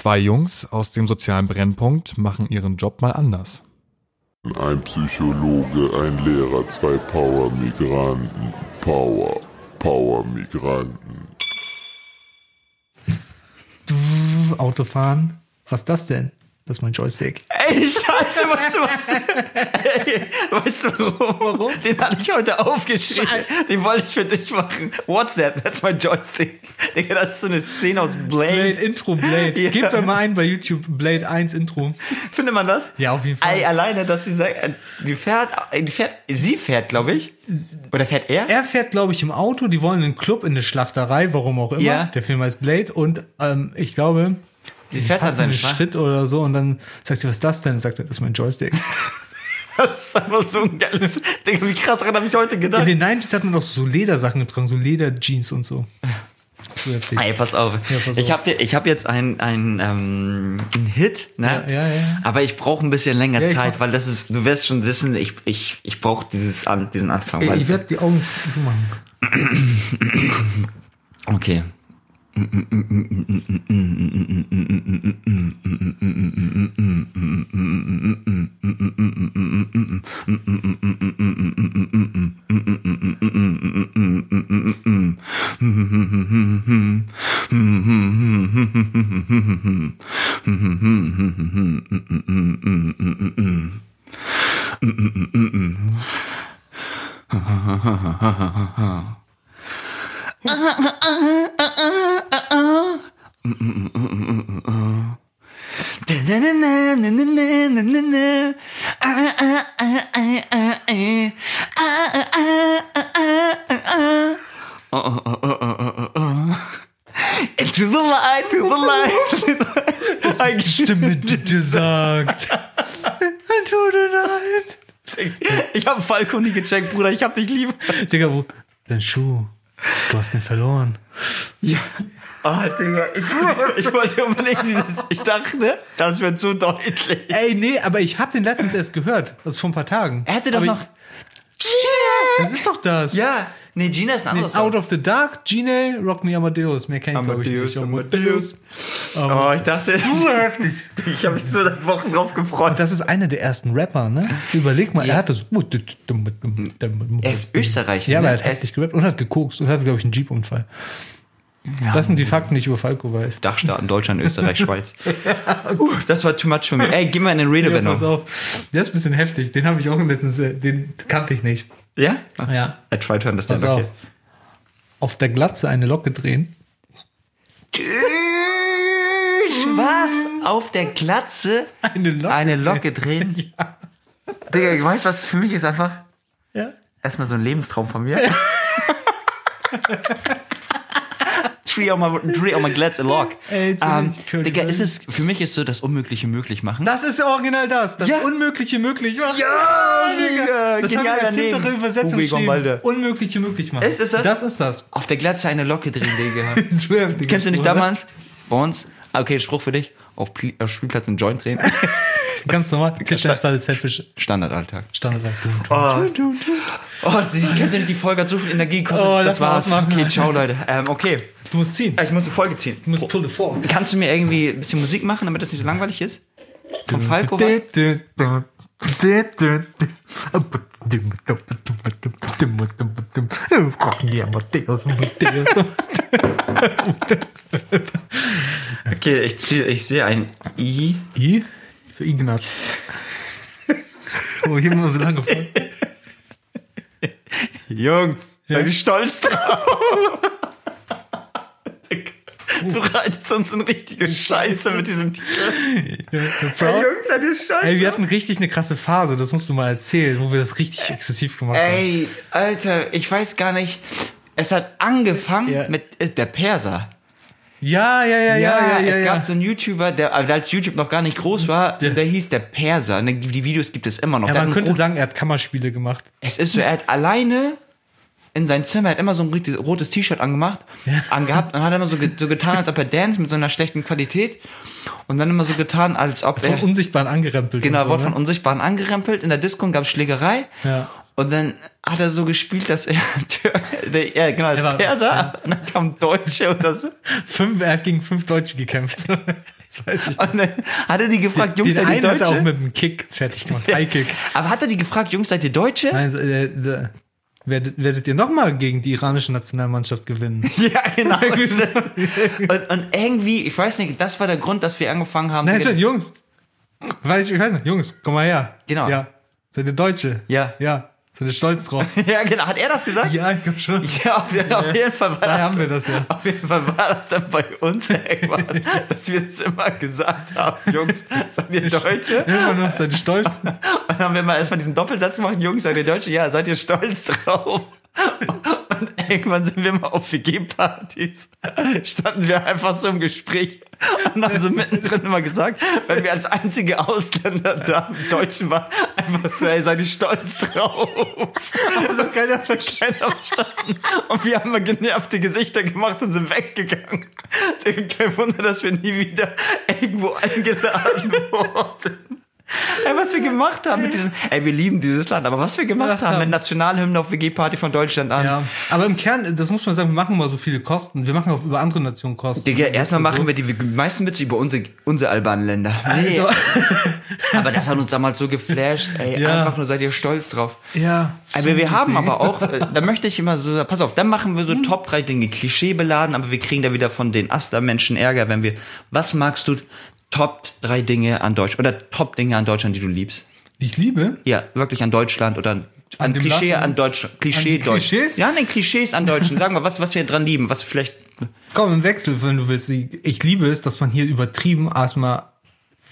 Zwei Jungs aus dem sozialen Brennpunkt machen ihren Job mal anders. Ein Psychologe, ein Lehrer, zwei Power-Migranten. Power, Power-Migranten. Du, Autofahren. Was ist das denn? Das ist mein Joystick. Ey, scheiße, weißt du was? Ey, weißt du warum? warum? Den hatte ich heute aufgeschrieben. Den wollte ich für dich machen. What's that? That's my joystick. Digga, das ist so eine Szene aus Blade. Blade, Intro, Blade. Ja. Gebt mir mal ein bei YouTube, Blade 1 Intro. Findet man das? Ja, auf jeden Fall. Ey, alleine, dass sie sagt, äh, die fährt, äh, die fährt, sie fährt, glaube ich. Oder fährt er? Er fährt, glaube ich, im Auto. Die wollen einen Club in eine Schlachterei, warum auch immer. Ja. Der Film heißt Blade. Und ähm, ich glaube, Sie fährt an seinen. Schritt oder so. Und dann sagt sie, was ist das denn? Sagt er, das ist mein Joystick. Das ist einfach so ein geiles, Digga, wie krass daran habe ich heute In gedacht. den 90s hat man auch so Ledersachen getragen, so Lederjeans und so. Ey, pass auf. Ja, pass ich habe ich hab jetzt einen ein, ähm, einen Hit, ne? Ja, ja, ja. Aber ich brauche ein bisschen länger ich Zeit, mach- weil das ist, du wirst schon wissen, ich, ich, ich brauche dieses an, diesen Anfang. Weil, Ich werde die Augen zu machen. okay. Into the light, to the light. Die Stimme, die dir sagt. Into the night. Ich habe Falco nie gecheckt, Bruder. Ich hab dich lieb. Digga, wo? Dein Schuh. Du hast ihn verloren. Ja. Ah, Digga. Ich, ich wollte unbedingt dieses. Ich dachte, das wird zu deutlich. Ey, nee, aber ich hab den letztens erst gehört. Das ist vor ein paar Tagen. Er hatte doch Aber noch. Ich, das ist doch das. Ja. Nee, Gina ist ein Nee, anderes. Out of the Dark, Gene, Rock Me Amadeus. Mehr kennt glaube ich Amadeus, nicht. Amadeus. Aber Oh, ich dachte. so heftig. Ich habe mich so seit Wochen drauf gefreut. Das ist einer der ersten Rapper, ne? Überleg mal, Ja. er hatte so. Er ist Österreicher. Ja, aber er ne? hat heftig gerappt und hat gekokst und hatte, glaube ich, einen Jeep-Unfall. Das sind die Fakten, die ich über Falco weiß. Dachstaaten, Deutschland, Österreich, Schweiz. uh, das war too much für mich. Ey, gib mir eine Ja, pass Redewendung. auf. Der ist ein bisschen heftig. Den habe ich auch letztens, den kannte ich nicht. Ja? Ja. I try to understand, Pass okay. auf. Auf der Glatze eine Locke drehen. Was? Auf der Glatze Eine Locke, eine Locke drehen? Digga, du weißt was für mich ist einfach? Ja. Erstmal so ein Lebenstraum von mir. Tree on my, tree on my glats a lock. Ey, ähm, Digga, Cobain. ist es, für mich ist so das Unmögliche möglich machen. Das ist original das. Das Ja. Unmögliche möglich machen. Ja, Digga, Das haben wir als hintere. Übersetzung geschrieben. Unmögliche möglich machen. Ist es das? Das ist das. Auf der Glatze eine Locke drehen, Digga. Kennst du nicht gesprochen, damals? Bei uns? Ah, Okay, Spruch für dich. Auf, Pli- auf Spielplatz einen Joint drehen. ne? Ganz normal. Tischtennisplatte, Sandwich, Standardalltag. Standard. Oh, oh die, kennst du nicht, die Folge hat so viel Energie gekostet. Oh, das war's. Okay, ciao, Leute. Ähm, okay. Du musst ziehen. Ich muss eine Folge ziehen. Du musst pull the fork. Kannst du mir irgendwie ein bisschen Musik machen, damit das nicht so langweilig ist? Von Falco was? Okay, ich, ziehe, ich sehe ein I. I für Ignaz. Oh, ich habe immer so lange vor. Jungs, seid ihr stolz drauf? Du reitest uns in richtige Scheiße mit diesem Titel. Ja, Hey. Jungs, seid ihr stolz Ey, wir hatten richtig eine krasse Phase, das musst du mal erzählen, wo wir das richtig exzessiv gemacht haben. Ey, Alter, ich weiß gar nicht. Es hat angefangen Ja. mit äh, der Perser. Ja, ja, ja, ja, ja, ja. es ja. gab so einen YouTuber, der also als YouTube noch gar nicht groß war, der, hieß der Perser. Ne, Die Videos gibt es immer noch. ja, Der man könnte sagen, er hat Kammerspiele gemacht. Es ist so, er hat alleine in sein Zimmer, er hat immer so ein rotes T-Shirt angemacht, angehabt und hat immer so, so getan, als ob er dance mit so einer schlechten Qualität und dann immer so getan, als ob Von er Unsichtbaren angerempelt. genau wurde so, von ne? Unsichtbaren angerempelt. In der Disco gab es Schlägerei Ja. Und dann hat er so gespielt, dass er, der, ja, genau, als war- Perser, ja. und dann kam Deutsche oder so. Fünf, er hat gegen fünf Deutsche gekämpft. Das weiß ich. Und dann hat er die gefragt, Jungs, seid ihr einen hat er auch Deutsche? mit einem Kick fertig gemacht. High Kick. Aber hat er die gefragt, Jungs, seid ihr Deutsche? Nein, äh, äh, werdet, werdet ihr nochmal gegen die iranische Nationalmannschaft gewinnen? Ja, genau. und, und irgendwie, ich weiß nicht, das war der Grund, dass wir angefangen haben. Nein, schon, Jungs. Weiß ich, ich weiß nicht, Jungs, komm mal her. Genau. Ja. Seid ihr Deutsche? Ja. Ja. Seid ihr stolz drauf? ja, genau. Hat er das gesagt? ja, ich glaube schon. Ja, auf, auf jeden Fall war Da das. haben wir das ja. Auf jeden Fall war das dann bei uns irgendwann, dass wir das immer gesagt haben, Jungs, seid ihr Deutsche? Immer noch, seid ihr stolz? Und dann haben wir mal erstmal diesen Doppelsatz gemacht, Jungs, seid ihr Deutsche? Ja, seid ihr stolz drauf? Und irgendwann sind wir mal auf WG-Partys, standen wir einfach so im Gespräch und haben so mittendrin immer gesagt, wenn wir als einzige Ausländer da im Deutschen waren, einfach so, ey, seid ihr stolz drauf? Das hat keiner verstanden. Keiner verstanden. Und wir haben mal genervte Gesichter gemacht und sind weggegangen. Kein Wunder, dass wir nie wieder irgendwo eingeladen wurden. Ey, was wir gemacht haben mit diesen, ey, wir lieben dieses Land, aber was wir gemacht haben ja. mit Nationalhymne auf WG-Party von Deutschland an. Ja, aber im Kern, das muss man sagen, wir machen mal so viele Kosten. Wir machen auch über andere Nationen Kosten. Digga, erstmal so. machen wir die meisten Witze über unsere, unsere albanen Länder. Also, Aber das hat uns damals so geflasht, ey, Ja. einfach nur seid ihr stolz drauf. ja. Aber wir haben aber auch, äh, da möchte ich immer so, pass auf, dann machen wir so Top 3 Dinge, Klischee beladen, aber wir kriegen da wieder von den Asta-Menschen Ärger, wenn wir, was magst du, Top 3 Dinge an Deutschland, oder Top Dinge an Deutschland, die du liebst? Die ich liebe. Ja, wirklich an Deutschland oder an, An Klischee Land? an Deutschland, Klischee An Deutsch. Klischees? Ja, an den Klischees an Deutschland. Sagen wir, was, was wir dran lieben, was vielleicht, Komm, im Wechsel, wenn du willst. Ich liebe es, dass man hier übertrieben erstmal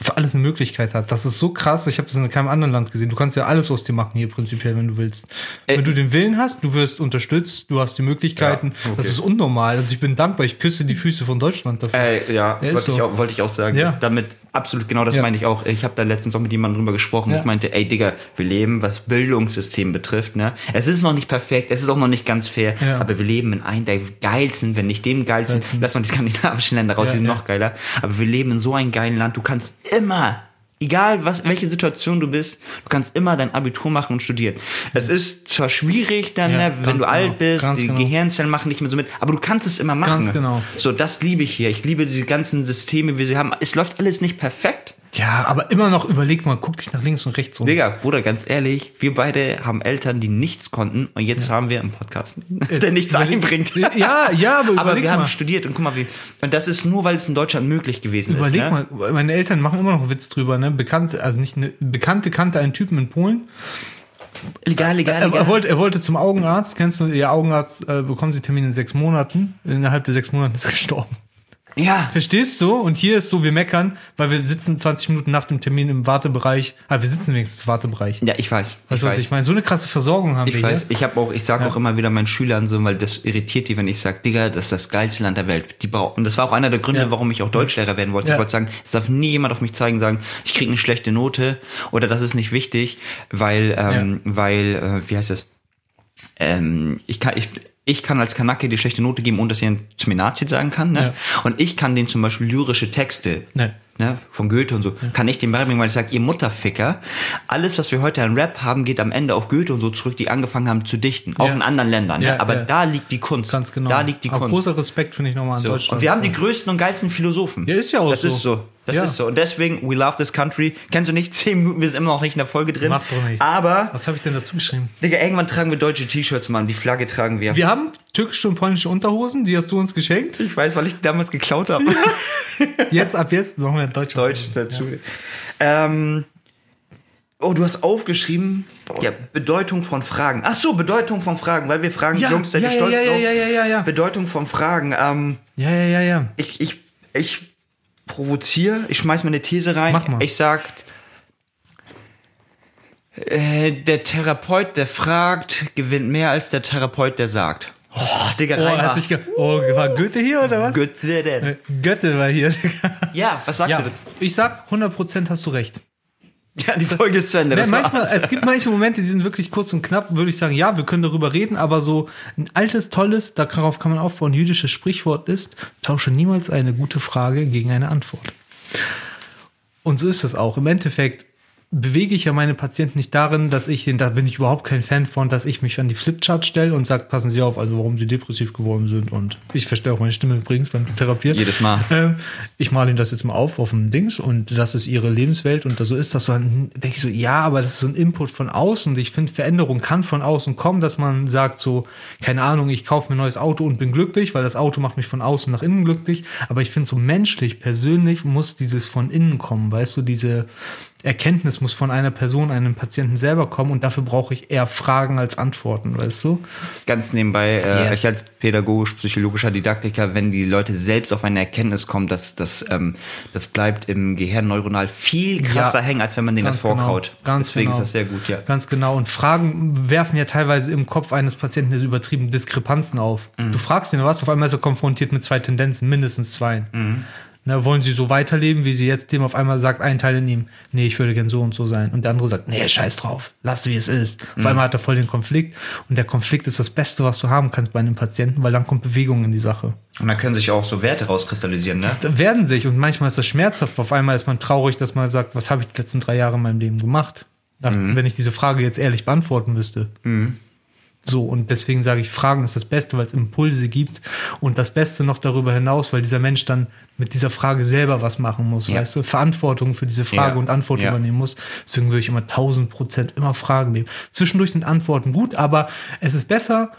für alles eine Möglichkeit hat. Das ist so krass. Ich habe das in keinem anderen Land gesehen. Du kannst ja alles aus dir machen hier prinzipiell, wenn du willst. Äh, wenn du den Willen hast, du wirst unterstützt, du hast die Möglichkeiten. Ja, okay. Das ist unnormal. Also ich bin dankbar. Ich küsse die Füße von Deutschland dafür. Äh, ja, ist wollte, ich so. auch, wollte ich auch sagen. Ja. Damit absolut genau das Ja. meine ich auch. Ich habe da letztens auch mit jemandem drüber gesprochen. Ja. Ich meinte, ey Digga, wir leben, was Bildungssystem betrifft, ne? Es ist noch nicht perfekt, es ist auch noch nicht ganz fair, Ja. aber wir leben in einem der geilsten, wenn nicht dem geilsten, lass mal die skandinavischen Länder raus, Ja, die sind ja. noch geiler. Aber wir leben in so einem geilen Land, du kannst immer Egal, was, welche Situation du bist, du kannst immer dein Abitur machen und studieren. Es ist zwar schwierig dann, Ja, ne, wenn du alt genau, bist, ganz die genau. Gehirnzellen machen nicht mehr so mit, aber du kannst es immer machen. Ganz genau. So, das liebe ich hier. Ich liebe diese ganzen Systeme, wie sie haben. Es läuft alles nicht perfekt. Ja, aber immer noch überleg mal, guck dich nach links und rechts rum. Digga, Bruder, ganz ehrlich, wir beide haben Eltern, die nichts konnten und jetzt haben wir einen Podcast, der nichts überleg- einbringt. Ja, ja, aber aber überleg wir haben mal. studiert und guck mal, wie. Und das ist nur, weil es in Deutschland möglich gewesen Überleg ist. Ne? mal, meine Eltern machen immer noch einen Witz drüber, ne? Bekannte, also nicht eine Bekannte kannte einen Typen in Polen. Legal, legal, Er, legal. er, wollte, er wollte zum Augenarzt. Kennst du, ihr Augenarzt äh, bekommen Sie Termin in sechs Monaten. Innerhalb der sechs Monate ist er gestorben. Ja. Verstehst du? Und hier ist so, wir meckern, weil wir sitzen 20 Minuten nach dem Termin im Wartebereich. Aber wir sitzen wenigstens im Wartebereich. Ja, ich weiß. Weißt du, was weiß. ich meine? So eine krasse Versorgung haben Ich wir weiß, hier. ich habe auch, ich sage auch immer wieder meinen Schülern so, weil das irritiert die, wenn ich sage, Digga, das ist das geilste Land der Welt. Die brauchen, und das war auch einer der Gründe, Ja. warum ich auch Deutschlehrer werden wollte. Ja. Ich wollte sagen, es darf nie jemand auf mich zeigen, sagen, ich kriege eine schlechte Note oder das ist nicht wichtig, weil, ähm, weil, äh, wie heißt das? Ähm, ich kann, ich, ich kann als Kanake die schlechte Note geben, ohne dass jemand zu mir Nazi sagen kann. Ne? Ja. Und ich kann denen zum Beispiel lyrische Texte Ne. ne, von Goethe und so, kann ich dem beibringen, weil ich sage, ihr Mutterficker, alles, was wir heute an Rap haben, geht am Ende auf Goethe und so zurück, die angefangen haben zu dichten, auch Ja. in anderen Ländern. Ja, ne? Aber ja. da liegt die Kunst. Ganz genau. Da liegt die Aber Kunst. großer Respekt finde ich nochmal an So. Deutschland. Und wir haben die größten und geilsten Philosophen. Ja, ist ja auch das so. Das ist so. Das Ja. ist so. Und deswegen, we love this country. Kennst du nicht? Zehn Minuten, wir sind immer noch nicht in der Folge drin. Macht doch nichts. Aber, Was habe ich denn dazu geschrieben? Digga, irgendwann tragen wir deutsche T-Shirts, Mann. Die Flagge tragen wir. Wir haben türkische und polnische Unterhosen, die hast du uns geschenkt. Ich weiß, weil ich die damals geklaut habe. Jetzt, ab jetzt, machen wir in Deutschland. Deutsch dazu. Ähm, oh, du hast aufgeschrieben, ja, Bedeutung von Fragen. Ach so, Bedeutung von Fragen, weil wir fragen, Ja, Jungs, seid ihr ja, stolz ja, ja, drauf? ja, ja, ja, ja. Bedeutung von Fragen. Ähm, Ja, ja, ja, ja. ich, ich, ich provoziere, ich schmeiß mir eine These rein. Mach mal. Ich sag, äh, der Therapeut, der fragt, gewinnt mehr als der Therapeut, der sagt. Oh, Digga, Oh, hat sich ge oh, war Goethe hier oder was? Götze denn. Äh, Goethe war hier. Digga. Ja, was sagst ja, du? ich sag, 100% hast du recht. Ja, die Folge ist zu Ende. Ne, das manchmal, es gibt manche Momente, die sind wirklich kurz und knapp, würde ich sagen, ja, wir können darüber reden, aber so ein altes, tolles, darauf kann man aufbauen, jüdisches Sprichwort ist, tausche niemals eine gute Frage gegen eine Antwort. Und so ist es auch. Im Endeffekt, bewege ich ja meine Patienten nicht darin, dass ich den, da bin ich überhaupt kein Fan von, dass ich mich an die Flipchart stelle und sage, passen Sie auf, also warum Sie depressiv geworden sind. Und ich verstehe auch meine Stimme übrigens beim Therapieren. Jedes Mal. Ähm, ich male Ihnen das jetzt mal auf auf dem Dings und das ist Ihre Lebenswelt und so ist das so. Dann denke ich so, ja, aber das ist so ein Input von außen. Und ich finde, Veränderung kann von außen kommen, dass man sagt so, keine Ahnung, ich kaufe mir ein neues Auto und bin glücklich, weil das Auto macht mich von außen nach innen glücklich. Aber ich finde so menschlich, persönlich muss dieses von innen kommen, weißt du, diese Erkenntnis muss von einer Person, einem Patienten selber kommen und dafür brauche ich eher Fragen als Antworten, weißt du? Ganz nebenbei, äh, Yes. ich als pädagogisch-psychologischer Didaktiker, wenn die Leute selbst auf eine Erkenntnis kommen, dass das, ähm, das bleibt im Gehirn neuronal viel krasser Ja, hängen, als wenn man denen das ganz genau, vorkaut. ganz Deswegen genau. ist das sehr gut, ja. Ganz genau. Und Fragen werfen ja teilweise im Kopf eines Patienten jetzt übertrieben Diskrepanzen auf. Mhm. Du fragst ihn was, auf einmal ist er konfrontiert mit zwei Tendenzen, mindestens zwei. Mhm. Na, wollen sie so weiterleben, wie sie jetzt dem auf einmal sagt, ein Teil in ihm, nee, ich würde gern so und so sein. Und der andere sagt, nee, scheiß drauf, lass wie es ist. Auf Mhm. einmal hat er voll den Konflikt. Und der Konflikt ist das Beste, was du haben kannst bei einem Patienten, weil dann kommt Bewegung in die Sache. Und dann können sich auch so Werte rauskristallisieren, ne? Da werden sich und manchmal ist das schmerzhaft. Auf einmal ist man traurig, dass man sagt, was habe ich die letzten drei Jahre in meinem Leben gemacht? Nach- Wenn ich diese Frage jetzt ehrlich beantworten müsste. So, und deswegen sage ich, Fragen ist das Beste, weil es Impulse gibt. Und das Beste noch darüber hinaus, weil dieser Mensch dann mit dieser Frage selber was machen muss, Ja. weißt du, Verantwortung für diese Frage Ja. und Antwort Ja. übernehmen muss. Deswegen würde ich immer 1000 Prozent immer Fragen nehmen. Zwischendurch sind Antworten gut, aber es ist besser,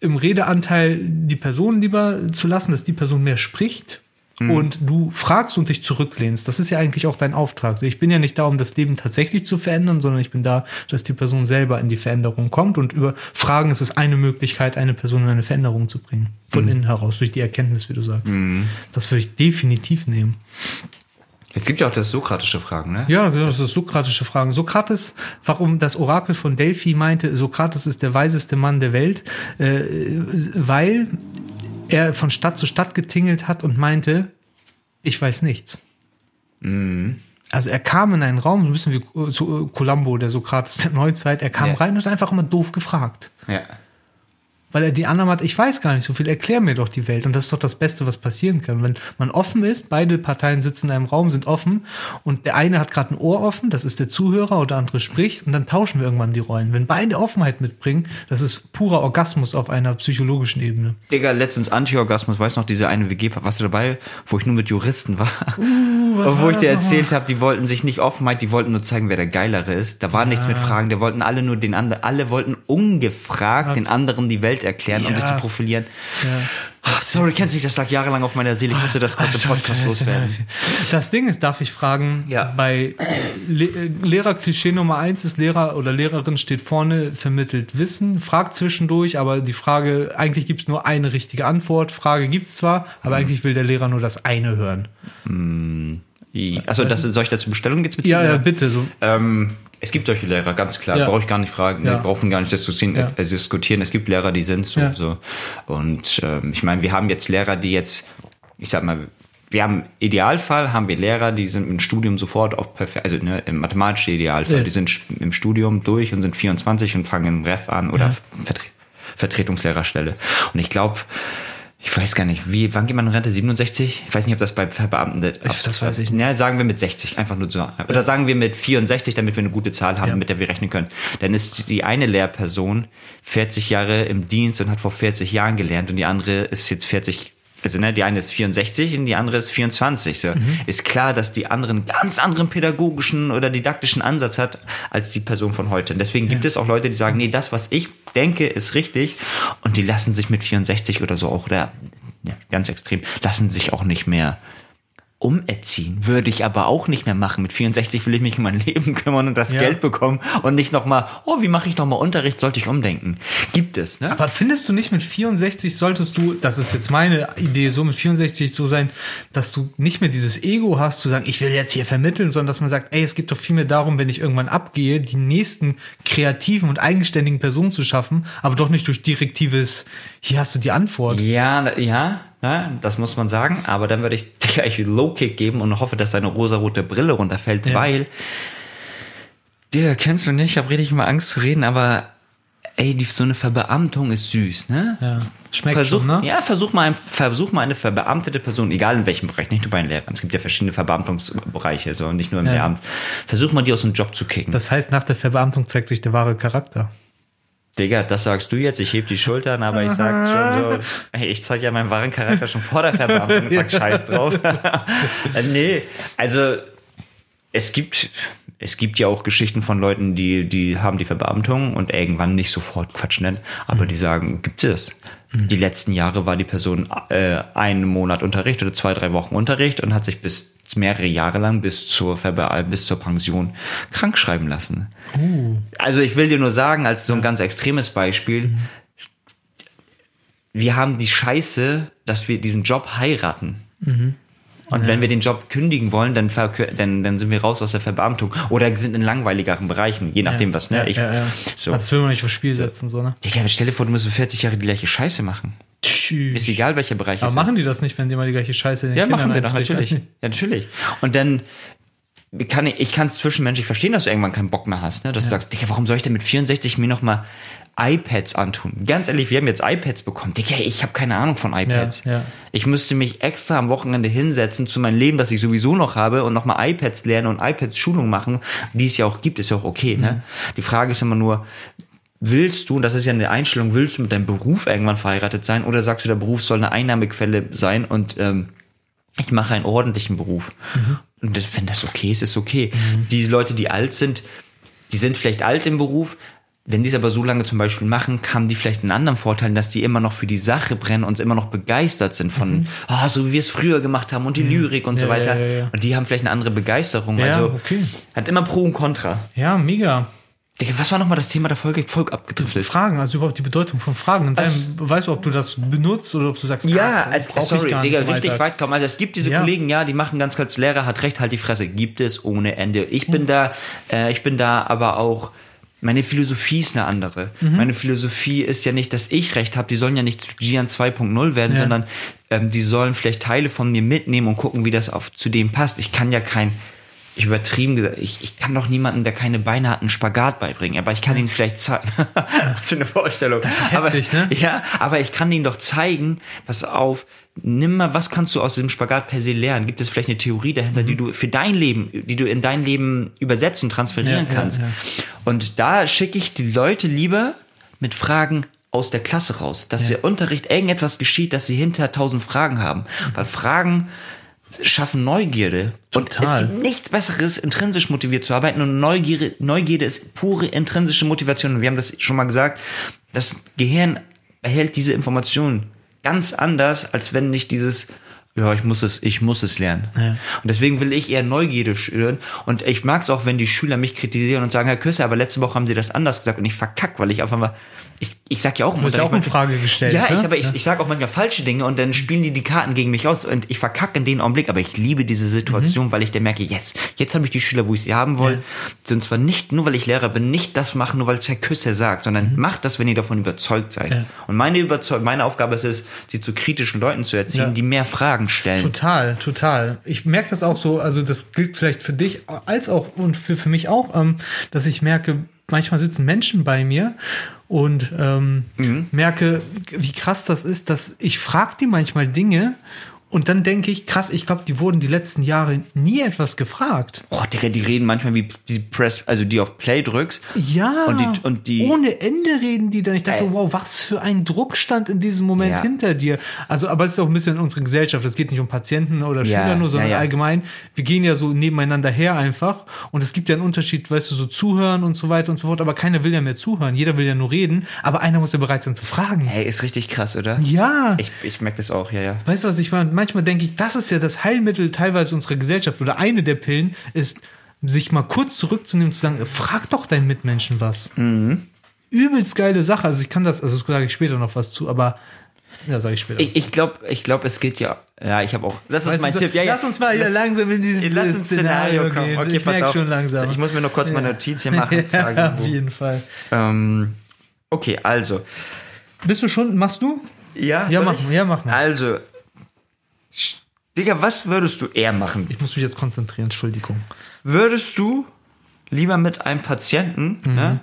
im Redeanteil die Person lieber zu lassen, dass die Person mehr spricht und du fragst und dich zurücklehnst. Das ist ja eigentlich auch dein Auftrag. Ich bin ja nicht da, um das Leben tatsächlich zu verändern, sondern ich bin da, dass die Person selber in die Veränderung kommt und über Fragen ist es eine Möglichkeit, eine Person in eine Veränderung zu bringen. Von innen heraus, durch die Erkenntnis, wie du sagst. Das würde ich definitiv nehmen. Es gibt ja auch das sokratische Fragen, ne? Ja, genau, das ist sokratische Fragen. Sokrates, warum das Orakel von Delphi meinte, Sokrates ist der weiseste Mann der Welt, äh, weil er von Stadt zu Stadt getingelt hat und meinte, ich weiß nichts. Also er kam in einen Raum, ein bisschen wie so, äh, Columbo, der Sokrates der Neuzeit, er kam Ja. rein und hat einfach immer doof gefragt. Ja. Weil er die anderen hat, ich weiß gar nicht so viel, erklär mir doch die Welt. Und das ist doch das Beste, was passieren kann. Wenn man offen ist, beide Parteien sitzen in einem Raum, sind offen und der eine hat gerade ein Ohr offen, das ist der Zuhörer oder der andere spricht und dann tauschen wir irgendwann die Rollen. Wenn beide Offenheit mitbringen, das ist purer Orgasmus auf einer psychologischen Ebene. Digga, letztens Anti-Orgasmus, weißt du noch, diese eine WG, warst du dabei, wo ich nur mit Juristen war? Uh, was Und wo war ich dir erzählt habe, die wollten sich nicht Offenheit, die wollten nur zeigen, wer der Geilere ist. Da war nichts mit Fragen, die wollten alle nur den anderen, alle wollten ungefragt den anderen die Welt erklären, um Ja. sich zu profilieren. Ach, sorry, kennst du nicht, das lag jahrelang auf meiner Seele, ich musste das kurz im Podcast loswerden. Das Ding ist, darf ich fragen, Ja. bei Le äh, Lehrerklischee Nummer eins ist Lehrer oder Lehrerin steht vorne, vermittelt Wissen, fragt zwischendurch, aber die Frage, eigentlich gibt es nur eine richtige Antwort. Frage gibt's zwar, Mhm. aber eigentlich will der Lehrer nur das eine hören. Also, das, soll ich dazu Bestellung jetzt beziehen? Ja, ja, bitte. So. Ähm, es gibt solche Lehrer, ganz klar. Ja. Brauche ich gar nicht fragen. Ja. Wir brauchen gar nicht diskutieren. Ja. äh, diskutieren. Es gibt Lehrer, die sind so. Ja. so. Und ähm, ich meine, wir haben jetzt Lehrer, die jetzt, ich sag mal, wir haben im Idealfall haben wir Lehrer, die sind im Studium sofort auf perfekt, also ne, im mathematischen Idealfall, Ja. die sind im Studium durch und sind 24 und fangen im Ref an oder Ja. Vertre Vertretungslehrerstelle. Und ich glaube, ich weiß gar nicht, wie, wann geht man in Rente? 67? Ich weiß nicht, ob das bei Verbeamten. Ich- das weiß ich nicht. Ja, sagen wir mit 60, einfach nur so. Oder sagen wir mit 64, damit wir eine gute Zahl haben, Ja. mit der wir rechnen können. Dann ist die eine Lehrperson 40 Jahre im Dienst und hat vor 40 Jahren gelernt und die andere ist jetzt 40 also ne, die eine ist 64 und die andere ist 24. So. Mhm. Ist klar, dass die andere einen ganz anderen pädagogischen oder didaktischen Ansatz hat als die Person von heute. Und deswegen gibt es auch Leute, die sagen, nee, das, was ich denke, ist richtig. Und die lassen sich mit 64 oder so auch, oder ja, ganz extrem, lassen sich auch nicht mehr umerziehen. Würde ich aber auch nicht mehr machen. Mit 64 will ich mich um mein Leben kümmern und das Ja. Geld bekommen und nicht nochmal, oh, wie mache ich nochmal Unterricht, sollte ich umdenken. Gibt es, ne? Aber findest du nicht mit 64 solltest du, das ist jetzt meine Idee, so mit 64 so sein, dass du nicht mehr dieses Ego hast, zu sagen, ich will jetzt hier vermitteln, sondern dass man sagt, ey, es geht doch viel mehr darum, wenn ich irgendwann abgehe, die nächsten kreativen und eigenständigen Personen zu schaffen, aber doch nicht durch direktives, hier hast du die Antwort. Ja, ja, ja, das muss man sagen. Aber dann würde ich dir gleich Low-Kick geben und hoffe, dass deine rosarote Brille runterfällt, Ja. weil, dir kennst du nicht, ich habe richtig mal Angst zu reden, aber ey, die, so eine Verbeamtung ist süß, ne? Ja. Schmeckt Versuch, schon, ne? Ja, versuch mal, ein- versuch mal eine verbeamtete Person, egal in welchem Bereich, nicht nur bei den Lehrern. Es gibt ja verschiedene Verbeamtungsbereiche, so nicht nur im Ja. Lehramt. Versuch mal, die aus dem Job zu kicken. Das heißt, nach der Verbeamtung zeigt sich der wahre Charakter. Digga, das sagst du jetzt, ich heb die Schultern, aber ich sag schon so, ey, ich zeig ja meinen wahren Charakter schon vor der Verbeamtung. Und sag Scheiß drauf. Äh, nee, also es gibt, es gibt ja auch Geschichten von Leuten, die, die haben die Verbeamtung und irgendwann nicht sofort Quatsch nennen, aber die sagen, gibt es. Die letzten Jahre war die Person äh, einen Monat Unterricht oder zwei, drei Wochen Unterricht und hat sich bis mehrere Jahre lang bis zur Verbe bis zur Pension krank schreiben lassen. Also ich will dir nur sagen, als so ein ganz extremes Beispiel, wir haben die Scheiße, dass wir diesen Job heiraten. Und wenn wir den Job kündigen wollen, dann, dann, dann sind wir raus aus der Verbeamtung. Oder sind in langweiligeren Bereichen, je nachdem was, ne? Ja, ich, ja, ja. So. Das will man nicht aufs Spiel setzen, so, ne? Digga, stell dir vor, du musst für 40 Jahre die gleiche Scheiße machen. Tschüss. Ist egal, welcher Bereich Aber es machen ist. die das nicht, wenn die mal die gleiche Scheiße in den Ja, Kindern machen wir doch, natürlich. Ja, natürlich. Und dann kann ich, ich kann es zwischenmenschlich verstehen, dass du irgendwann keinen Bock mehr hast, ne? Dass du sagst, Digga, warum soll ich denn mit 64 mir nochmal iPads antun? Ganz ehrlich, wir haben jetzt iPads bekommen. Digga, ich habe keine Ahnung von iPads. Ja, ja. Ich müsste mich extra am Wochenende hinsetzen zu meinem Leben, das ich sowieso noch habe und nochmal iPads lernen und iPads Schulung machen, die es ja auch gibt, ist ja auch okay, ne? Die Frage ist immer nur, willst du, und das ist ja eine Einstellung, willst du mit deinem Beruf irgendwann verheiratet sein oder sagst du, der Beruf soll eine Einnahmequelle sein und ähm, ich mache einen ordentlichen Beruf. Und das, wenn das okay ist, ist okay. Die Leute, die alt sind, die sind vielleicht alt im Beruf. Wenn die es aber so lange zum Beispiel machen, haben die vielleicht einen anderen Vorteil, dass die immer noch für die Sache brennen und immer noch begeistert sind von, ah, so wie wir es früher gemacht haben und die Lyrik und so Ja, weiter. ja, ja. Und die haben vielleicht eine andere Begeisterung. Ja, also okay. hat immer Pro und Contra. Ja, mega. Was war nochmal das Thema der Folge? Voll abgedriftet. Fragen, also überhaupt die Bedeutung von Fragen. Und Also- dann weißt du, ob du das benutzt oder ob du sagst, Ja, ah, ich sorry, gar Digga, richtig weit kommen. Also es gibt diese Ja. Kollegen, ja, die machen ganz kurz, Lehrer hat recht, halt die Fresse. Gibt es ohne Ende. Ich bin da, äh, ich bin da aber auch, meine Philosophie ist eine andere. Mhm. Meine Philosophie ist ja nicht, dass ich recht habe. Die sollen ja nicht zu Gian 2.0 werden, Ja. sondern ähm, die sollen vielleicht Teile von mir mitnehmen und gucken, wie das auf, zu dem passt. Ich kann ja kein, ich übertrieben gesagt, ich, ich kann doch niemanden, der keine Beine hat, einen Spagat beibringen, aber ich kann ihn vielleicht zeigen. das ist eine Vorstellung. Das ist heftig, aber, ne? Ja, aber ich kann ihnen doch zeigen, pass auf, nimm mal, was kannst du aus diesem Spagat per se lernen? Gibt es vielleicht eine Theorie dahinter, Mhm. die du für dein Leben, die du in dein Leben übersetzen, transferieren Ja, ja, kannst? ja. Und da schicke ich die Leute lieber mit Fragen aus der Klasse raus, dass der Unterricht irgendetwas geschieht, dass sie hinter tausend Fragen haben. Weil Fragen schaffen Neugierde. Und Total. es gibt nichts Besseres, intrinsisch motiviert zu arbeiten. Und Neugierde, Neugierde ist pure intrinsische Motivation. Und wir haben das schon mal gesagt. Das Gehirn erhält diese Informationen ganz anders, als wenn nicht dieses, ja, ich muss es, ich muss es lernen. Ja. Und deswegen will ich eher Neugierde schüren. Und ich mag es auch, wenn die Schüler mich kritisieren und sagen, Herr Küsse, aber letzte Woche haben Sie das anders gesagt und ich verkack, weil ich einfach mal, ich, ich sag ja auch, ja auch manchmal- in Frage gestellt, Ja, ne? ich, aber ich, Ja. ich sage auch manchmal falsche Dinge und dann spielen die die Karten gegen mich aus und ich verkacke in den Augenblick, aber ich liebe diese Situation, weil ich dann merke, yes, jetzt habe ich die Schüler, wo ich sie haben will. Und zwar nicht nur, weil ich Lehrer bin, nicht das machen, nur weil es Herr Küsse sagt, sondern macht das, wenn ihr davon überzeugt seid. Ja. Und meine Überzeug meine Aufgabe ist es, sie zu kritischen Leuten zu erziehen, Ja. die mehr Fragen stellen. Total, total. Ich merke das auch so, also das gilt vielleicht für dich als auch und für, für mich auch, ähm, dass ich merke, manchmal sitzen Menschen bei mir und ähm, Mhm. merke, wie krass das ist, dass ich frage die manchmal Dinge und dann denke ich, krass, ich glaube, die wurden die letzten Jahre nie etwas gefragt. Oh, Digga, die reden manchmal wie die Press, also die auf Play drückst. Ja. Und die- und die- ohne Ende reden die dann. Ich dachte, Ey. wow, was für ein Druck stand in diesem Moment Ja. hinter dir. Also, aber es ist auch ein bisschen in unserer Gesellschaft. Es geht nicht um Patienten oder Ja, Schüler nur, sondern ja, ja. allgemein. Wir gehen ja so nebeneinander her einfach. Und es gibt ja einen Unterschied, weißt du, so zuhören und so weiter und so fort. Aber keiner will ja mehr zuhören. Jeder will ja nur reden. Aber einer muss ja bereit sein zu fragen. Hey, ist richtig krass, oder? Ja. Ich, ich merke das auch, ja, ja. Weißt du, was ich meine? Manchmal denke ich, das ist ja das Heilmittel teilweise unserer Gesellschaft oder eine der Pillen ist, sich mal kurz zurückzunehmen und zu sagen, frag doch deinen Mitmenschen was. Übelst geile Sache. Also ich kann das, also das sage ich später noch was zu, aber ja, sage ich später. Ich, ich glaube, ich glaub, es geht ja. Ja, ich habe auch. Das ist mein so, Tipp. Ja, ja. Lass uns mal hier langsam in dieses Lass uns Szenario kommen. gehen. Okay, ich pass merke auf. schon langsam. Ich muss mir nur kurz meine Notiz hier machen. ja, auf jeden Fall. ähm, okay, also. Bist du schon, machst du? Ja, Ja, mach ich? mal, ja, mach mal. Also. Digga, was würdest du eher machen? Ich muss mich jetzt konzentrieren, Entschuldigung. Würdest du lieber mit einem Patienten Mhm. ne,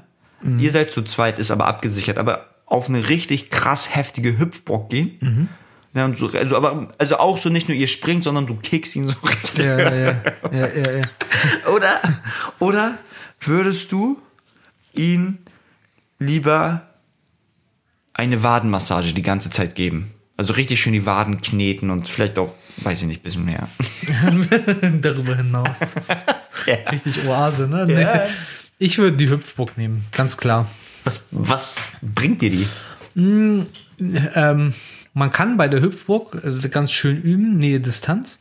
Ihr seid zu zweit, ist aber abgesichert, aber auf eine richtig krass heftige Hüpfbock gehen. Ja, und so, also, aber, also auch so nicht nur ihr springt, sondern du kickst ihn so richtig. Ja, ja, ja, ja, ja, ja. Oder, oder würdest du ihn lieber eine Wadenmassage die ganze Zeit geben? Also richtig schön die Waden kneten und vielleicht auch, weiß ich nicht, bisschen mehr. Darüber hinaus. Richtig Oase, ne? Nee. Ich würde die Hüpfburg nehmen, ganz klar. Was, was bringt dir die? Ähm, man kann bei der Hüpfburg äh, ganz schön üben, Nähe Distanz.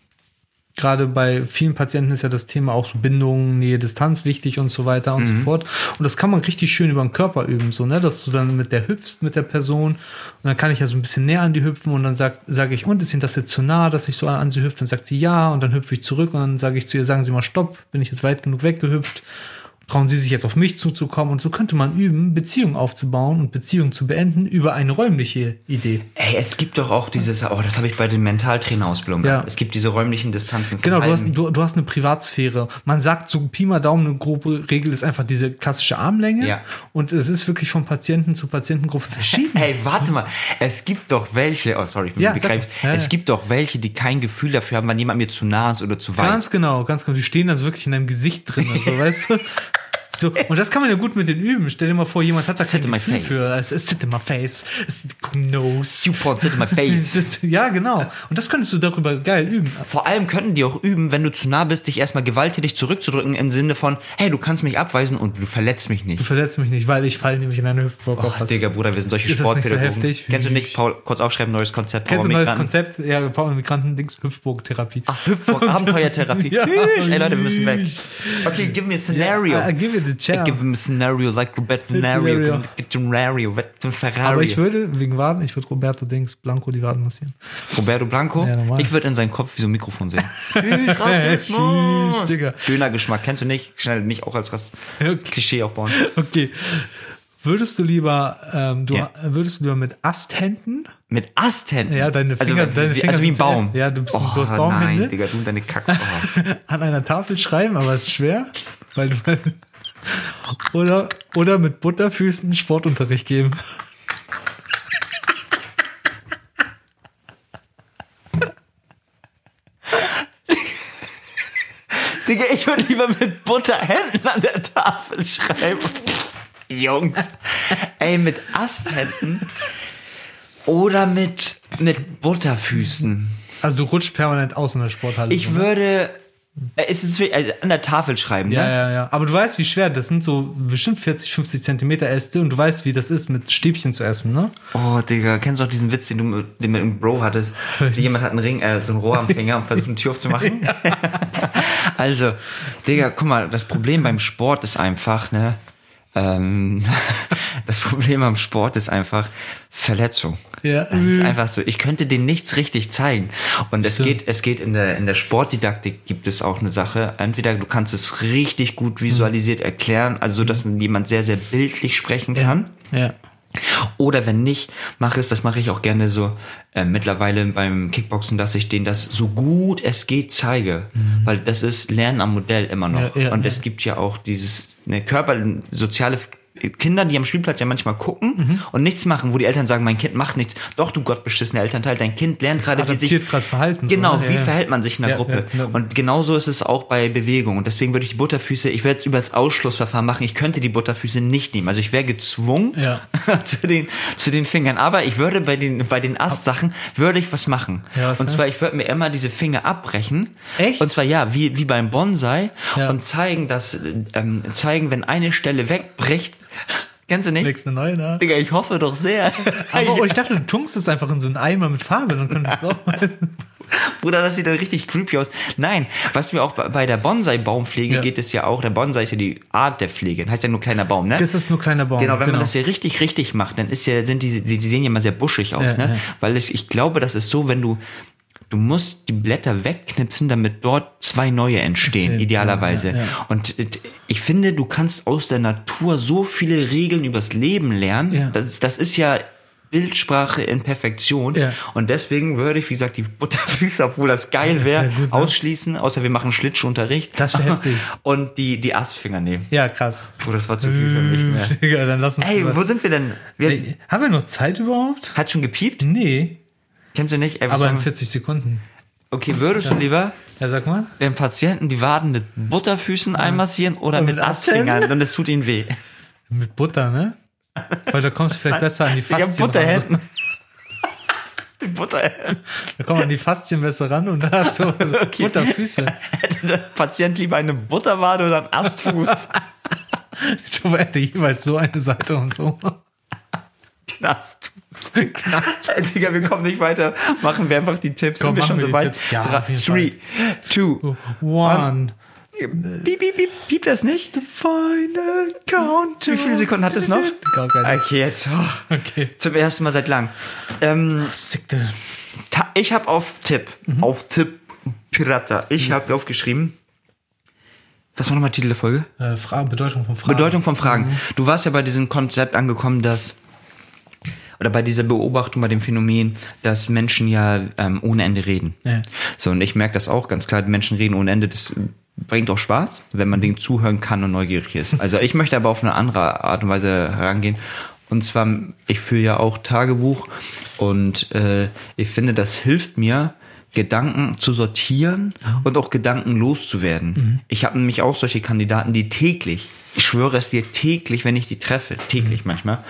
Gerade bei vielen Patienten ist ja das Thema auch so Bindung, Nähe Distanz wichtig und so weiter und so fort. Und das kann man richtig schön über den Körper üben, so, ne, dass du dann mit der hüpfst mit der Person und dann kann ich ja so ein bisschen näher an die hüpfen und dann sag, sage ich, und ist Ihnen das jetzt zu nah, dass ich so an sie hüpfe? Dann sagt sie ja und dann hüpfe ich zurück und dann sage ich zu ihr, sagen Sie mal Stopp, bin ich jetzt weit genug weggehüpft? Trauen Sie sich jetzt auf mich zuzukommen? Und so könnte man üben, Beziehungen aufzubauen und Beziehungen zu beenden über eine räumliche Idee. Ey, es gibt doch auch dieses, oh, das habe ich bei den Mentaltrainerausbildungen. Ja. Es gibt diese räumlichen Distanzen. Genau, du hast, du, du hast eine Privatsphäre. Man sagt so Pi mal Daumen, eine grobe Regel ist einfach diese klassische Armlänge. Ja. Und es ist wirklich von Patienten zu Patientengruppe verschieden. Hey, warte mal. Es gibt doch welche, oh sorry, ich bin Ja, begreiflich. Ja, es gibt doch welche, die kein Gefühl dafür haben, wann jemand mir zu nah ist oder zu weit. Ganz genau, ganz genau. Die stehen also wirklich in deinem Gesicht drin, so, weißt du? So, und das kann man ja gut mit den üben. Stell dir mal vor, jemand hat da Sit kein in my Gefühl face. für. Sit in my face. Nose. Support sit in my face. ist, ja, genau. Und das könntest du darüber geil üben. Vor allem könnten die auch üben, wenn du zu nah bist, dich erstmal gewalttätig zurückzudrücken im Sinne von, hey, du kannst mich abweisen und du verletzt mich Du nicht. verletzt mich nicht, weil ich falle nämlich in eine Hüpfburg. Oh, Digga, Bruder, wir sind solche Ist so Sportpädagogen. heftig? Kennst du nicht, Paul, kurz aufschreiben, neues Konzept. Kennst du ein neues. Konzept? Ja, Paul Migranten, Dings, Hüpfburg-Therapie. Ach, Hüpfburg, Abenteuertherapie. Ja. Ey, Leute, wir müssen weg. Okay, give me a scenario. I, I give you the chair. Give him a scenario like Roberto. Nario. Get Ferrari. Aber ich würde, wegen Waden, ich würde Roberto Dings Blanco die Waden massieren. Roberto Blanco. Ja, ich würde in seinen Kopf wie so ein Mikrofon sehen. Tschüss, Digga. Dönergeschmack kennst du nicht? Schnell nicht auch als Rass Okay. Klischee aufbauen. Okay. Würdest du lieber, ähm, du, Ja. würdest du lieber mit Asthänden? Mit Asthänden. Ja, deine Finger- also, deine wie, Finger also wie ein Baum. ja, du bist- oh, du hast Baumhände. Nein, Digga, du und deine Kacke. Oh. an einer Tafel schreiben, aber es ist schwer, weil du oder oder mit Butterfüßen Sportunterricht geben. Digga, ich würde lieber mit Butterhänden an der Tafel schreiben. Jungs. Ey, mit Asthänden oder mit, mit Butterfüßen. Also du rutschst permanent aus in der Sporthalle. Ich ne? würde. Äh, Es ist wie- also an der Tafel schreiben, Ja, ne? ja, ja. Aber du weißt, wie schwer das sind. So bestimmt 40, 50 Zentimeter Äste und du weißt, wie das ist, mit Stäbchen zu essen, ne? Oh, Digga, kennst du auch diesen Witz, den du mit, den mit einem Bro hattest? Jemand hat einen Ring, äh, so ein Rohr am Finger und versucht eine Tür aufzumachen. also, Digga, guck mal, das Problem beim Sport ist einfach, ne? Ähm, das Problem am Sport ist einfach Verletzung. Ja. Das ist einfach so. Ich könnte denen nichts richtig zeigen. Und es Stimmt. geht, es geht in der, in der Sportdidaktik gibt es auch eine Sache. Entweder du kannst es richtig gut visualisiert erklären, also so, dass jemand sehr, sehr bildlich sprechen kann. Ja. Oder wenn nicht, mache es, das mache ich auch gerne so äh, mittlerweile beim Kickboxen, dass ich denen das so gut es geht zeige. Weil das ist Lernen am Modell immer noch. Ja, ja, Und ja. es gibt ja auch dieses eine Körper, soziale Kinder, die am Spielplatz ja manchmal gucken Mhm. und nichts machen, wo die Eltern sagen, mein Kind macht nichts. Doch, du gottbeschissene Elternteil, dein Kind lernt gerade, wie sich... gerade Verhalten, so, Genau, ne? wie Ja, verhält man sich in einer Ja, Gruppe. ja, ja. Und genauso ist es auch bei Bewegung. Und deswegen würde ich die Butterfüße, ich werde es über das Ausschlussverfahren machen. Ich könnte die Butterfüße nicht nehmen. Also ich wäre gezwungen Ja. zu, den, zu den Fingern. Aber ich würde bei den, bei den Astsachen, würde ich was machen. Was und zwar, ich würde mir immer diese Finger abbrechen. Echt? Und zwar, ja, wie, wie beim Bonsai. Und zeigen, dass, ähm, zeigen, wenn eine Stelle wegbricht, kennst du nicht? Legst eine neue nach. Digga, ich hoffe doch sehr. Aber oh, ich dachte, du tunkst es einfach in so einen Eimer mit Farbe, dann könntest du auch Bruder, das sieht dann richtig creepy aus. Nein, was mir auch bei- der Bonsai-Baumpflege Ja. geht es ja auch, der Bonsai ist ja die Art der Pflege, heißt ja nur kleiner Baum, ne? Das ist nur kleiner Baum. Genau, wenn man das hier richtig, richtig macht, dann ist ja, sind die, die sehen ja immer sehr buschig aus, Ja, ne? Weil es, ich glaube, das ist so, wenn du, du musst die Blätter wegknipsen, damit dort zwei neue entstehen, Entstehen, idealerweise. ja, ja, ja. Und ich finde, du kannst aus der Natur so viele Regeln übers Leben lernen. Ja. Das, das ist ja Bildsprache in Perfektion. Ja. Und deswegen würde ich, wie gesagt, die Butterfüße, obwohl das geil wäre, wär ne? ausschließen, außer wir machen Schlittschuhunterricht. Das wär heftig. Und die, die Astfinger nehmen. Ja, krass. Puh, das war zu viel für mich mehr. Digga, dann lass uns. Ey, wo sind wir denn? Wir, Haben wir noch Zeit überhaupt? hat schon gepiept? Nee. Kennst du nicht? Ey, Aber in sollen wir- 40 Sekunden. okay, würdest du lieber Ja, sag mal. den Patienten die Waden mit Butterfüßen einmassieren oder Und mit Astfingern und es tut ihnen weh? Mit Butter, ne? Weil da kommst du vielleicht besser an die Ich hab Faszien Butterhänden. ran. Mit Butterhänden. Da kommen an die Faszien besser ran und dann hast du so Butterfüße. Hätte der Patient lieber eine Butterwade oder einen Astfuß? Ich hätte jeweils so eine Seite und so. Knast. Knast. Digga, wir kommen nicht weiter. Machen wir einfach die Tipps. Komm, Sind wir schon machen so wir die weit? Tipps. Ja, Drei, three, two, One. Piep, piep, piep, piep das nicht? Final Countdown. Wie viele Sekunden hat es noch? Okay, jetzt. Oh, Okay. zum ersten Mal seit lang. Ähm, ta- ich habe auf Tipp, Mhm. auf Tipp, Pirata, ich habe aufgeschrieben, was war nochmal Titel der Folge? Äh, Fra Bedeutung von Fragen. Bedeutung von Fragen. Mhm. Du warst ja bei diesem Konzept angekommen, dass oder bei dieser Beobachtung, bei dem Phänomen, dass Menschen ja ähm, ohne Ende reden. Ja. So, und ich merke das auch ganz klar, die Menschen reden ohne Ende, das bringt auch Spaß, wenn man denen zuhören kann und neugierig ist. Also ich möchte aber auf eine andere Art und Weise herangehen. Und zwar, ich führe ja auch Tagebuch und äh, ich finde, das hilft mir, Gedanken zu sortieren und auch Gedanken loszuwerden. Ich habe nämlich auch solche Kandidaten, die täglich, ich schwöre es dir täglich, wenn ich die treffe, täglich manchmal,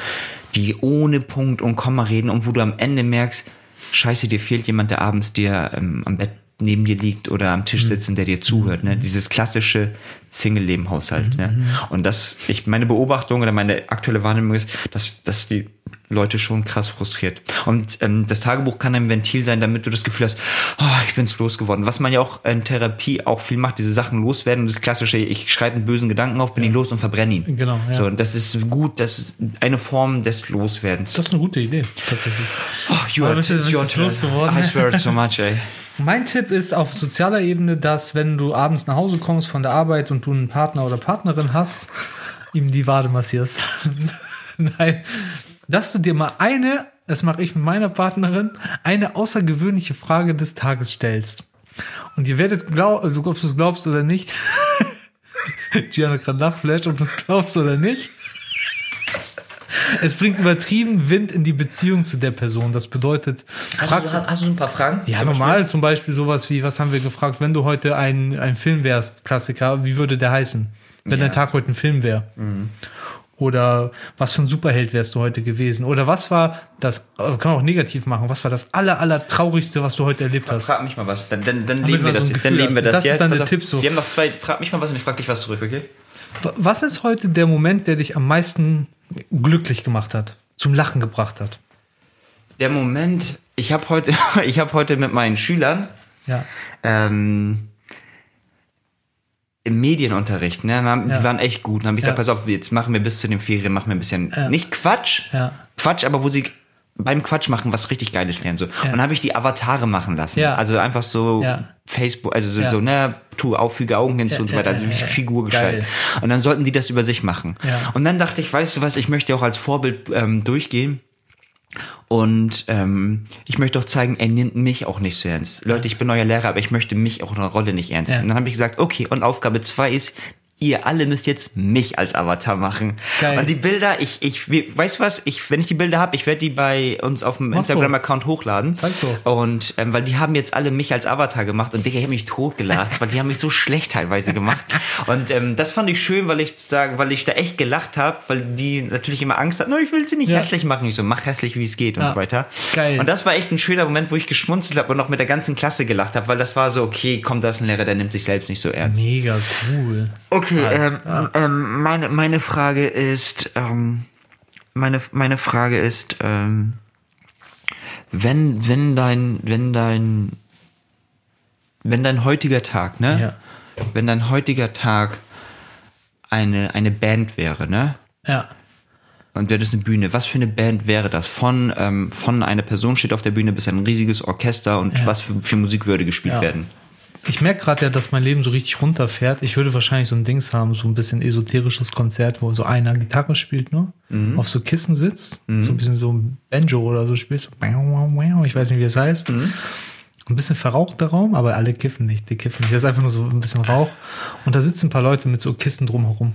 die ohne Punkt und Komma reden und wo du am Ende merkst, scheiße, dir fehlt jemand, der abends dir ähm, am Bett neben dir liegt oder am Tisch sitzt und der dir zuhört. Ne? Dieses klassische Single-Leben-Haushalt. Ne? Und das, ich, meine Beobachtung oder meine aktuelle Wahrnehmung ist, dass, dass die Leute schon krass frustriert. Und ähm, das Tagebuch kann ein Ventil sein, damit du das Gefühl hast, oh, ich bin's losgeworden. Was man ja auch in Therapie auch viel macht, diese Sachen loswerden. Und das klassische, ich schreibe einen bösen Gedanken auf, bin ihn los und verbrenne ihn. Genau, ja. So, und das ist gut, das ist eine Form des Loswerdens. Das ist eine gute Idee, tatsächlich. Oh, you are, bist du- it's bist your turn. losgeworden? I swear it so much, ey. Mein Tipp ist auf sozialer Ebene, dass wenn du abends nach Hause kommst von der Arbeit und du einen Partner oder Partnerin hast, ihm die Wade massierst. Nein, dass du dir mal eine, das mache ich mit meiner Partnerin, eine außergewöhnliche Frage des Tages stellst. Und ihr werdet glauben, du ob du es glaubst oder nicht. Gianna gerade nachflasht, ob du es glaubst oder nicht. Es bringt übertrieben Wind in die Beziehung zu der Person. Das bedeutet, hast du so ein paar Fragen? ja, normal zum Beispiel sowas wie, was haben wir gefragt, wenn du heute ein, ein Film wärst, Klassiker, wie würde der heißen? Wenn Ja. dein Tag heute ein Film wäre. Oder was für ein Superheld wärst du heute gewesen? Oder was war das, äh, kann man auch negativ machen, was war das aller, aller traurigste, was du heute erlebt hast? Frag mich mal was, dann, dann, dann leben wir so das. dann leben wir das. Das ist dann der Tipp so. Wir haben noch zwei, frag mich mal was und ich frag dich was zurück, okay? Was ist heute der Moment, der dich am meisten glücklich gemacht hat, zum Lachen gebracht hat? Der Moment, ich habe heute, ich habe heute mit meinen Schülern Ja. ähm, im Medienunterricht, ne, haben, Ja. die waren echt gut. Dann habe ich gesagt, Ja. pass auf, jetzt machen wir bis zu den Ferien, machen wir ein bisschen, Ja. nicht Quatsch, Ja. Quatsch, aber wo sie beim Quatsch machen was richtig Geiles lernen. So. Und dann habe ich die Avatare machen lassen. Ja. Also einfach so Ja. Facebook, also so, Ja. so ne, tu auffüge Augen hinzu Ja, und so weiter, also ja, ja, ja. Figur gestalten. Und dann sollten die das über sich machen. Ja. Und dann dachte ich, weißt du was, ich möchte auch als Vorbild ähm, durchgehen. Und ähm, ich möchte auch zeigen, er nimmt mich auch nicht so ernst. Leute, ich bin euer Lehrer, aber ich möchte mich auch in der Rolle nicht ernst. Ja. Und dann habe ich gesagt, okay, und Aufgabe zwei ist, ihr alle müsst jetzt mich als Avatar machen. Geil. Und die Bilder, ich, ich, weißt du was, ich, wenn ich die Bilder habe, ich werde die bei uns auf dem Instagram-Account hochladen. Zeig doch. Und ähm, weil die haben jetzt alle mich als Avatar gemacht und Digga, ich habe mich totgelacht, weil die haben mich so schlecht teilweise gemacht. Und ähm, das fand ich schön, weil ich sagen, weil ich da echt gelacht habe, weil die natürlich immer Angst hatten, no, ich will sie nicht Ja. hässlich machen. Ich so, mach hässlich, wie es geht und Ja. so weiter. Geil. Und das war echt ein schöner Moment, wo ich geschmunzelt habe und auch mit der ganzen Klasse gelacht habe, weil das war so, okay, komm, das ist ein Lehrer, der nimmt sich selbst nicht so ernst. Mega cool. Okay, Alles ähm, klar. ähm, meine, meine Frage ist, ähm, meine, meine Frage ist, ähm, wenn, wenn dein, wenn dein, wenn dein heutiger Tag, ne? Ja. Wenn dein heutiger Tag eine, eine Band wäre, ne? Ja. Und wäre das eine Bühne, was für eine Band wäre das? Von, ähm, von einer Person steht auf der Bühne bis ein riesiges Orchester und Ja. was für, für Musik würde gespielt Ja. werden? Ich merke gerade ja, dass mein Leben so richtig runterfährt. Ich würde wahrscheinlich so ein Dings haben, so ein bisschen esoterisches Konzert, wo so einer Gitarre spielt nur, auf so Kissen sitzt, so ein bisschen so ein Banjo oder so spielt. So, ich weiß nicht, wie es heißt. Ein bisschen verrauchter Raum, aber alle kiffen nicht. Die kiffen nicht. Das ist einfach nur so ein bisschen Rauch. Und da sitzen ein paar Leute mit so Kisten drumherum.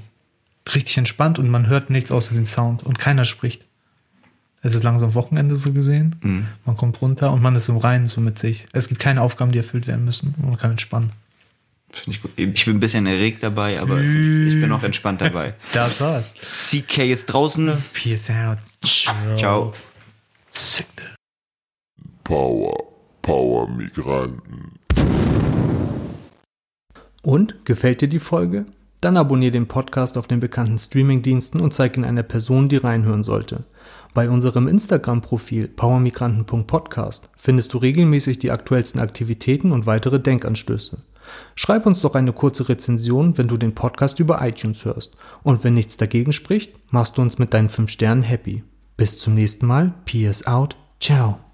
Richtig entspannt und man hört nichts außer den Sound und keiner spricht. Es ist langsam Wochenende so gesehen. Man kommt runter und man ist im Reinen so mit sich. Es gibt keine Aufgaben, die erfüllt werden müssen. Und man kann entspannen. Finde ich gut. Ich bin ein bisschen erregt dabei, aber ich bin auch entspannt dabei. Das war's. CK ist draußen. Peace out. Ciao. Ciao. Signal. Power, Power Migranten. Und gefällt dir die Folge? Dann abonniere den Podcast auf den bekannten Streamingdiensten und zeig ihn einer Person, die reinhören sollte. Bei unserem Instagram-Profil powermigranten.podcast findest du regelmäßig die aktuellsten Aktivitäten und weitere Denkanstöße. Schreib uns doch eine kurze Rezension, wenn du den Podcast über iTunes hörst. Und wenn nichts dagegen spricht, machst du uns mit deinen 5 Sternen happy. Bis zum nächsten Mal. Peace out. Ciao.